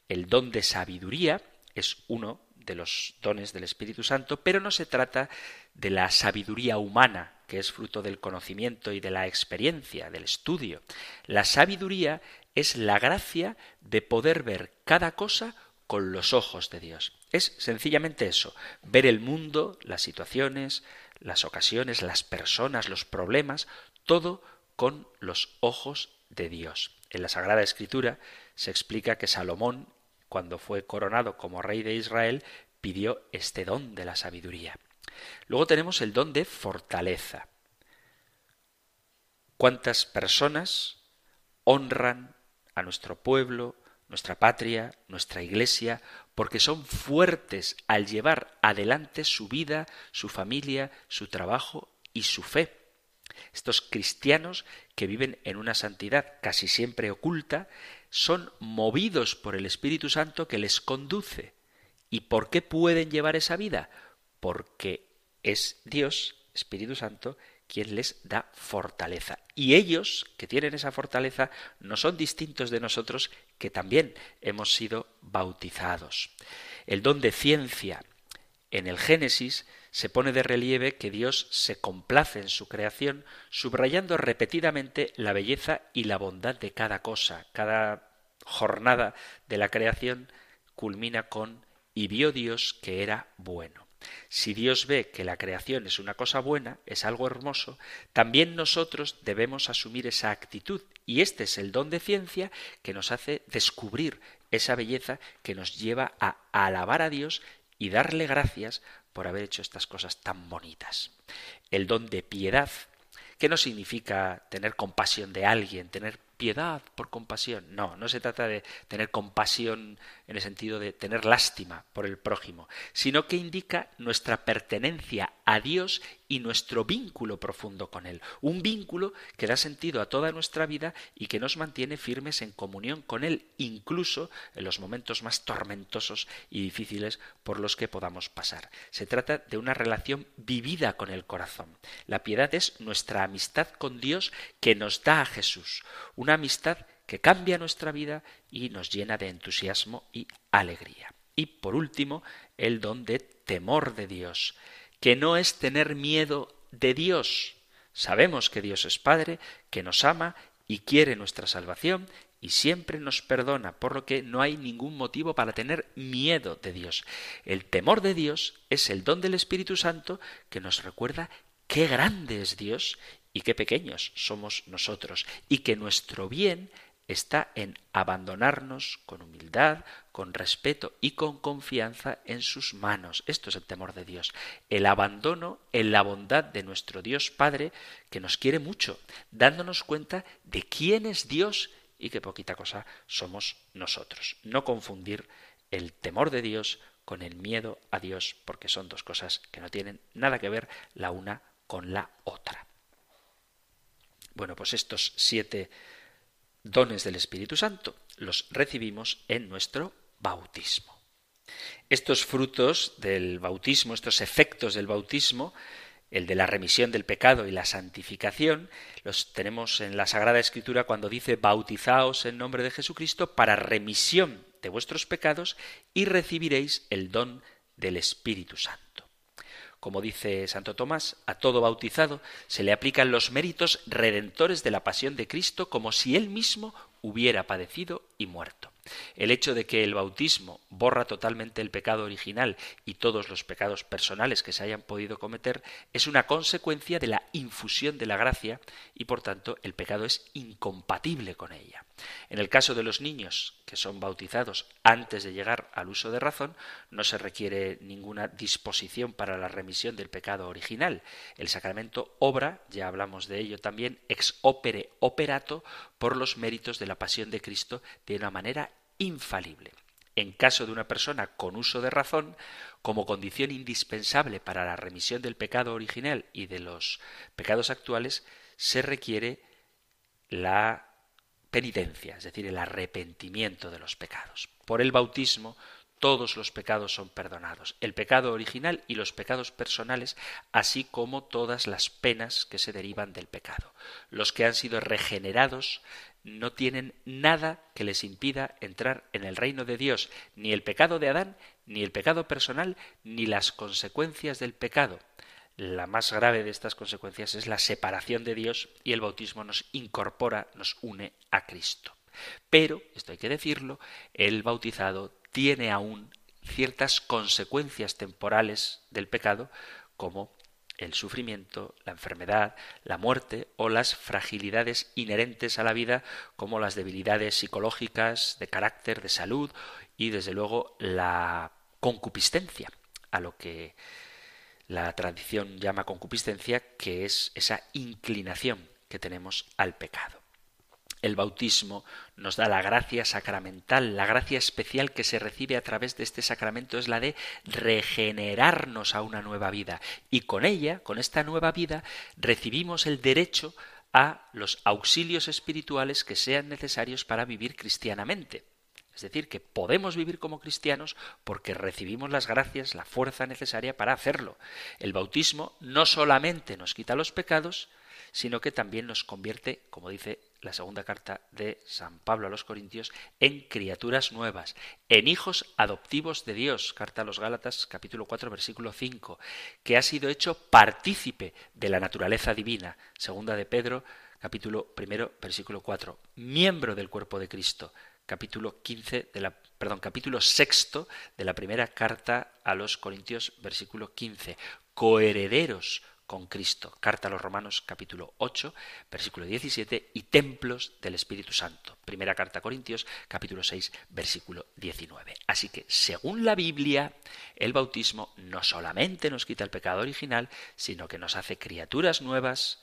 El don de sabiduría es uno de los dones del Espíritu Santo, pero no se trata de la sabiduría humana, que es fruto del conocimiento y de la experiencia, del estudio. La sabiduría es la gracia de poder ver cada cosa con los ojos de Dios. Es sencillamente eso, ver el mundo, las situaciones, las ocasiones, las personas, los problemas, todo con los ojos de Dios. En la Sagrada Escritura se explica que Salomón, cuando fue coronado como rey de Israel, pidió este don de la sabiduría. Luego tenemos el don de fortaleza. ¿Cuántas personas honran a nuestro pueblo, nuestra patria, nuestra iglesia, porque son fuertes al llevar adelante su vida, su familia, su trabajo y su fe? Estos cristianos que viven en una santidad casi siempre oculta son movidos por el Espíritu Santo que les conduce. ¿Y por qué pueden llevar esa vida? Porque es Dios, Espíritu Santo, quien les da fortaleza. Y ellos, que tienen esa fortaleza, no son distintos de nosotros, que también hemos sido bautizados. El don de ciencia en el Génesis se pone de relieve que Dios se complace en su creación, subrayando repetidamente la belleza y la bondad de cada cosa. Cada jornada de la creación culmina con y vio Dios que era bueno. Si Dios ve que la creación es una cosa buena, es algo hermoso, también nosotros debemos asumir esa actitud y este es el don de ciencia que nos hace descubrir esa belleza que nos lleva a alabar a Dios y darle gracias por haber hecho estas cosas tan bonitas. El don de piedad, que no significa tener compasión de alguien, tener piedad por compasión. No, no se trata de tener compasión en el sentido de tener lástima por el prójimo, sino que indica nuestra pertenencia a Dios y nuestro vínculo profundo con Él. Un vínculo que da sentido a toda nuestra vida y que nos mantiene firmes en comunión con Él, incluso en los momentos más tormentosos y difíciles por los que podamos pasar. Se trata de una relación vivida con el corazón. La piedad es nuestra amistad con Dios que nos da a Jesús. Una amistad que cambia nuestra vida y nos llena de entusiasmo y alegría. Y por último, el don de temor de Dios, que no es tener miedo de Dios. Sabemos que Dios es Padre, que nos ama y quiere nuestra salvación y siempre nos perdona, por lo que no hay ningún motivo para tener miedo de Dios. El temor de Dios es el don del Espíritu Santo que nos recuerda qué grande es Dios y qué pequeños somos nosotros, y que nuestro bien está en abandonarnos con humildad, con respeto y con confianza en sus manos. Esto es el temor de Dios. El abandono en la bondad de nuestro Dios Padre, que nos quiere mucho, dándonos cuenta de quién es Dios y qué poquita cosa somos nosotros. No confundir el temor de Dios con el miedo a Dios, porque son dos cosas que no tienen nada que ver la una con la otra. Bueno, pues estos siete dones del Espíritu Santo los recibimos en nuestro bautismo. Estos frutos del bautismo, estos efectos del bautismo, el de la remisión del pecado y la santificación, los tenemos en la Sagrada Escritura cuando dice bautizaos en nombre de Jesucristo para remisión de vuestros pecados y recibiréis el don del Espíritu Santo. Como dice Santo Tomás, a todo bautizado se le aplican los méritos redentores de la pasión de Cristo como si él mismo hubiera padecido y muerto. El hecho de que el bautismo borra totalmente el pecado original y todos los pecados personales que se hayan podido cometer es una consecuencia de la infusión de la gracia y por tanto el pecado es incompatible con ella. En el caso de los niños que son bautizados antes de llegar al uso de razón, no se requiere ninguna disposición para la remisión del pecado original. El sacramento obra, ya hablamos de ello también, ex opere operato por los méritos de la pasión de Cristo de una manera infalible. En caso de una persona con uso de razón, como condición indispensable para la remisión del pecado original y de los pecados actuales, se requiere la penitencia, es decir, el arrepentimiento de los pecados. Por el bautismo todos los pecados son perdonados, el pecado original y los pecados personales, así como todas las penas que se derivan del pecado. Los que han sido regenerados no tienen nada que les impida entrar en el reino de Dios, ni el pecado de Adán, ni el pecado personal, ni las consecuencias del pecado. La más grave de estas consecuencias es la separación de Dios y el bautismo nos incorpora, nos une a Cristo. Pero, esto hay que decirlo, el bautizado tiene aún ciertas consecuencias temporales del pecado, como el sufrimiento, la enfermedad, la muerte o las fragilidades inherentes a la vida, como las debilidades psicológicas, de carácter, de salud y, desde luego, la concupiscencia, a lo que la tradición llama concupiscencia, que es esa inclinación que tenemos al pecado. El bautismo nos da la gracia sacramental, la gracia especial que se recibe a través de este sacramento es la de regenerarnos a una nueva vida y con ella, con esta nueva vida, recibimos el derecho a los auxilios espirituales que sean necesarios para vivir cristianamente. Es decir, que podemos vivir como cristianos porque recibimos las gracias, la fuerza necesaria para hacerlo. El bautismo no solamente nos quita los pecados, sino que también nos convierte, como dice la segunda carta de San Pablo a los Corintios, en criaturas nuevas, en hijos adoptivos de Dios, carta a los Gálatas capítulo 4 versículo 5, que ha sido hecho partícipe de la naturaleza divina, segunda de Pedro capítulo primero versículo 4, miembro del cuerpo de Cristo, capítulo 15 de la perdón, capítulo de la primera carta a los Corintios versículo 15, coherederos con Cristo. Carta a los Romanos capítulo 8, versículo 17 y templos del Espíritu Santo. Primera carta a Corintios capítulo 6, versículo 19. Así que, según la Biblia, el bautismo no solamente nos quita el pecado original, sino que nos hace criaturas nuevas,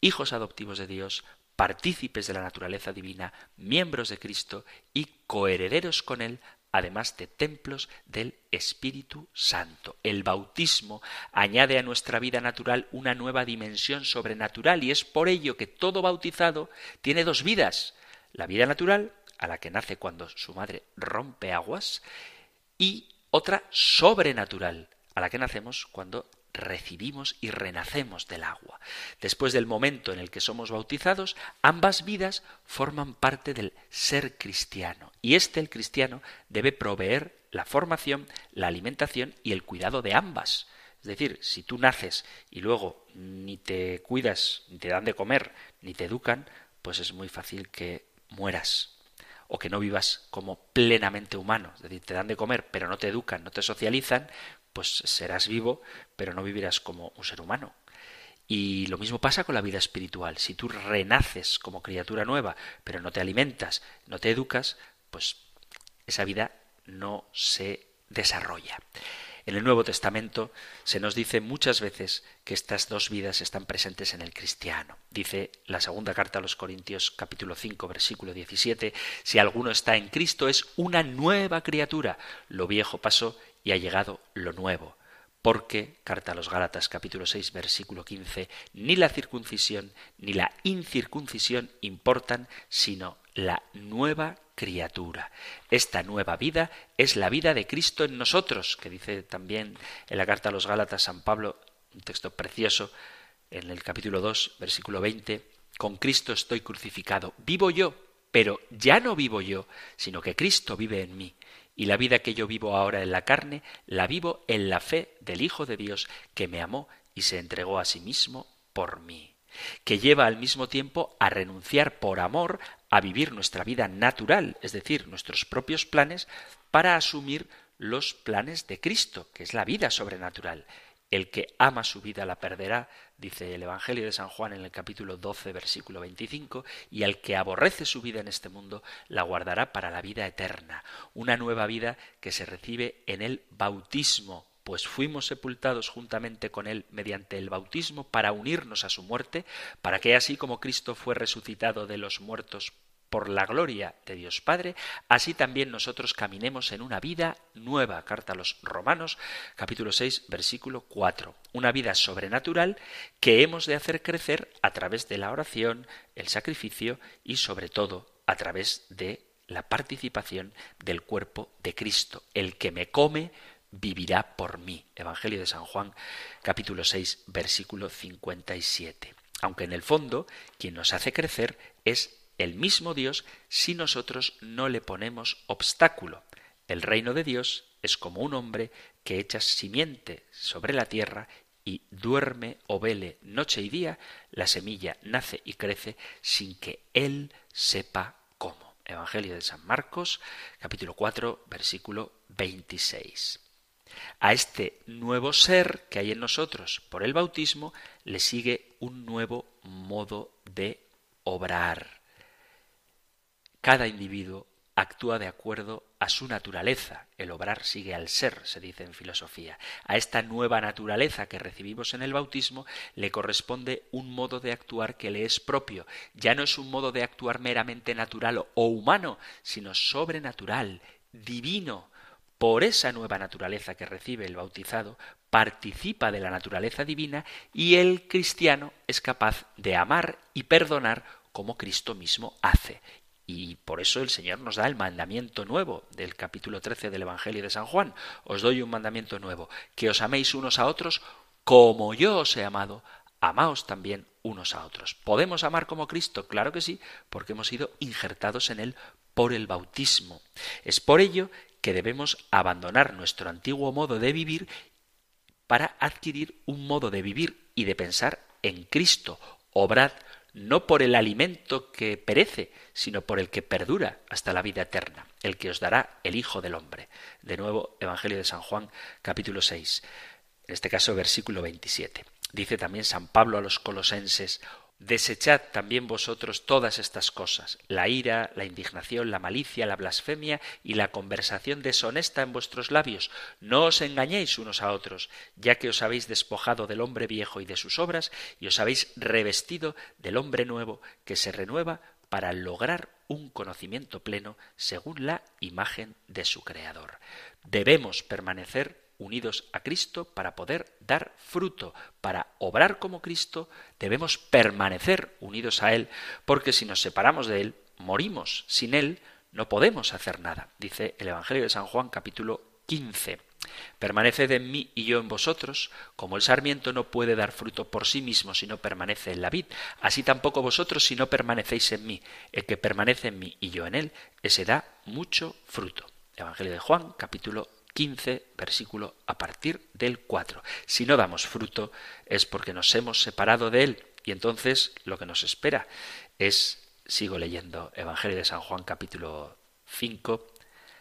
hijos adoptivos de Dios, partícipes de la naturaleza divina, miembros de Cristo y coherederos con Él además de templos del Espíritu Santo. El bautismo añade a nuestra vida natural una nueva dimensión sobrenatural y es por ello que todo bautizado tiene dos vidas. La vida natural, a la que nace cuando su madre rompe aguas, y otra sobrenatural, a la que nacemos cuando recibimos y renacemos del agua. Después del momento en el que somos bautizados, ambas vidas forman parte del ser cristiano. Y este, el cristiano, debe proveer la formación, la alimentación y el cuidado de ambas. Es decir, si tú naces y luego ni te cuidas, ni te dan de comer, ni te educan, pues es muy fácil que mueras o que no vivas como plenamente humano. Es decir, te dan de comer, pero no te educan, no te socializan, pues serás vivo, pero no vivirás como un ser humano. Y lo mismo pasa con la vida espiritual. Si tú renaces como criatura nueva, pero no te alimentas, no te educas, pues esa vida no se desarrolla. En el Nuevo Testamento se nos dice muchas veces que estas dos vidas están presentes en el cristiano. Dice la segunda carta a los Corintios capítulo 5 versículo 17, si alguno está en Cristo es una nueva criatura, lo viejo pasó y ha llegado lo nuevo. Porque, carta a los Gálatas capítulo 6 versículo 15, ni la circuncisión ni la incircuncisión importan, sino la nueva criatura. Esta nueva vida es la vida de Cristo en nosotros, que dice también en la carta a los Gálatas San Pablo, un texto precioso, en el capítulo 2, versículo 20, con Cristo estoy crucificado. Vivo yo, pero ya no vivo yo, sino que Cristo vive en mí y la vida que yo vivo ahora en la carne, la vivo en la fe del Hijo de Dios que me amó y se entregó a sí mismo por mí, que lleva al mismo tiempo a renunciar por amor a vivir nuestra vida natural, es decir, nuestros propios planes, para asumir los planes de Cristo, que es la vida sobrenatural. El que ama su vida la perderá, dice el Evangelio de San Juan en el capítulo 12, versículo 25, y al que aborrece su vida en este mundo la guardará para la vida eterna, una nueva vida que se recibe en el bautismo, pues fuimos sepultados juntamente con Él mediante el bautismo para unirnos a su muerte, para que así como Cristo fue resucitado de los muertos por la gloria de Dios Padre, así también nosotros caminemos en una vida nueva. Carta a los Romanos, capítulo 6, versículo 4. Una vida sobrenatural que hemos de hacer crecer a través de la oración, el sacrificio y sobre todo a través de la participación del cuerpo de Cristo. El que me come vivirá por mí. Evangelio de San Juan, capítulo 6, versículo 57. Aunque en el fondo quien nos hace crecer es el mismo Dios si nosotros no le ponemos obstáculo. El reino de Dios es como un hombre que echa simiente sobre la tierra y duerme o vele noche y día, la semilla nace y crece sin que él sepa cómo. Evangelio de San Marcos, capítulo 4, versículo 26. A este nuevo ser que hay en nosotros por el bautismo le sigue un nuevo modo de obrar. Cada individuo actúa de acuerdo a su naturaleza. El obrar sigue al ser, se dice en filosofía. A esta nueva naturaleza que recibimos en el bautismo le corresponde un modo de actuar que le es propio. Ya no es un modo de actuar meramente natural o humano, sino sobrenatural, divino. Por esa nueva naturaleza que recibe el bautizado, participa de la naturaleza divina y el cristiano es capaz de amar y perdonar como Cristo mismo hace. Y por eso el Señor nos da el mandamiento nuevo del capítulo 13 del Evangelio de San Juan. Os doy un mandamiento nuevo, que os améis unos a otros como yo os he amado, amaos también unos a otros. ¿Podemos amar como Cristo? Claro que sí, porque hemos sido injertados en Él por el bautismo. Es por ello que debemos abandonar nuestro antiguo modo de vivir para adquirir un modo de vivir y de pensar en Cristo. Obrad no por el alimento que perece, sino por el que perdura hasta la vida eterna, el que os dará el Hijo del Hombre. De nuevo, Evangelio de San Juan, capítulo 6, en este caso versículo 27. Dice también San Pablo a los colosenses, Desechad también vosotros todas estas cosas, la ira, la indignación, la malicia, la blasfemia y la conversación deshonesta en vuestros labios. No os engañéis unos a otros, ya que os habéis despojado del hombre viejo y de sus obras, y os habéis revestido del hombre nuevo, que se renueva para lograr un conocimiento pleno según la imagen de su Creador. Debemos permanecer unidos a Cristo para poder dar fruto, para obrar como Cristo, debemos permanecer unidos a Él, porque si nos separamos de Él, morimos. Sin Él no podemos hacer nada, dice el Evangelio de San Juan capítulo 15. Permaneced en mí y yo en vosotros, como el sarmiento no puede dar fruto por sí mismo si no permanece en la vid, así tampoco vosotros si no permanecéis en mí. El que permanece en mí y yo en él, ese da mucho fruto. Evangelio de Juan, capítulo 15, versículo a partir del 4. Si no damos fruto es porque nos hemos separado de Él y entonces lo que nos espera es, sigo leyendo Evangelio de San Juan capítulo 5,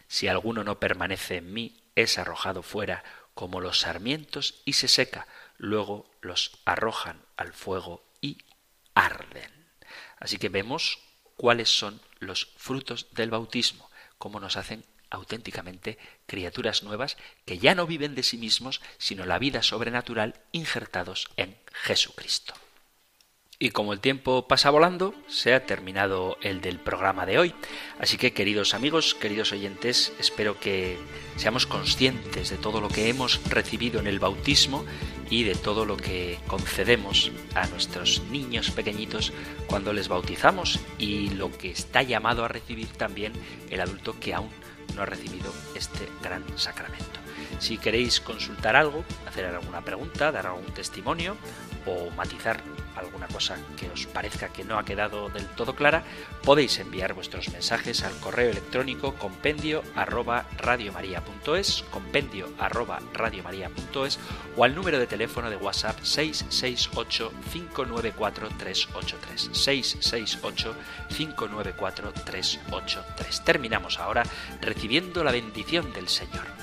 si alguno no permanece en mí, es arrojado fuera como los sarmientos y se seca, luego los arrojan al fuego y arden. Así que vemos cuáles son los frutos del bautismo, cómo nos hacen auténticamente criaturas nuevas que ya no viven de sí mismos, sino la vida sobrenatural injertados en Jesucristo. Y como el tiempo pasa volando, se ha terminado el del programa de hoy. Así que queridos amigos, queridos oyentes, espero que seamos conscientes de todo lo que hemos recibido en el bautismo y de todo lo que concedemos a nuestros niños pequeñitos cuando les bautizamos y lo que está llamado a recibir también el adulto que aún no ha recibido este gran sacramento. Si queréis consultar algo, hacer alguna pregunta, dar algún testimonio o matizar alguna cosa que os parezca que no ha quedado del todo clara, podéis enviar vuestros mensajes al correo electrónico compendio arroba radiomaria.es, compendio arroba radiomaria.es o al número de teléfono de WhatsApp 668 594 383 668 594 383. Terminamos ahora recibiendo la bendición del Señor.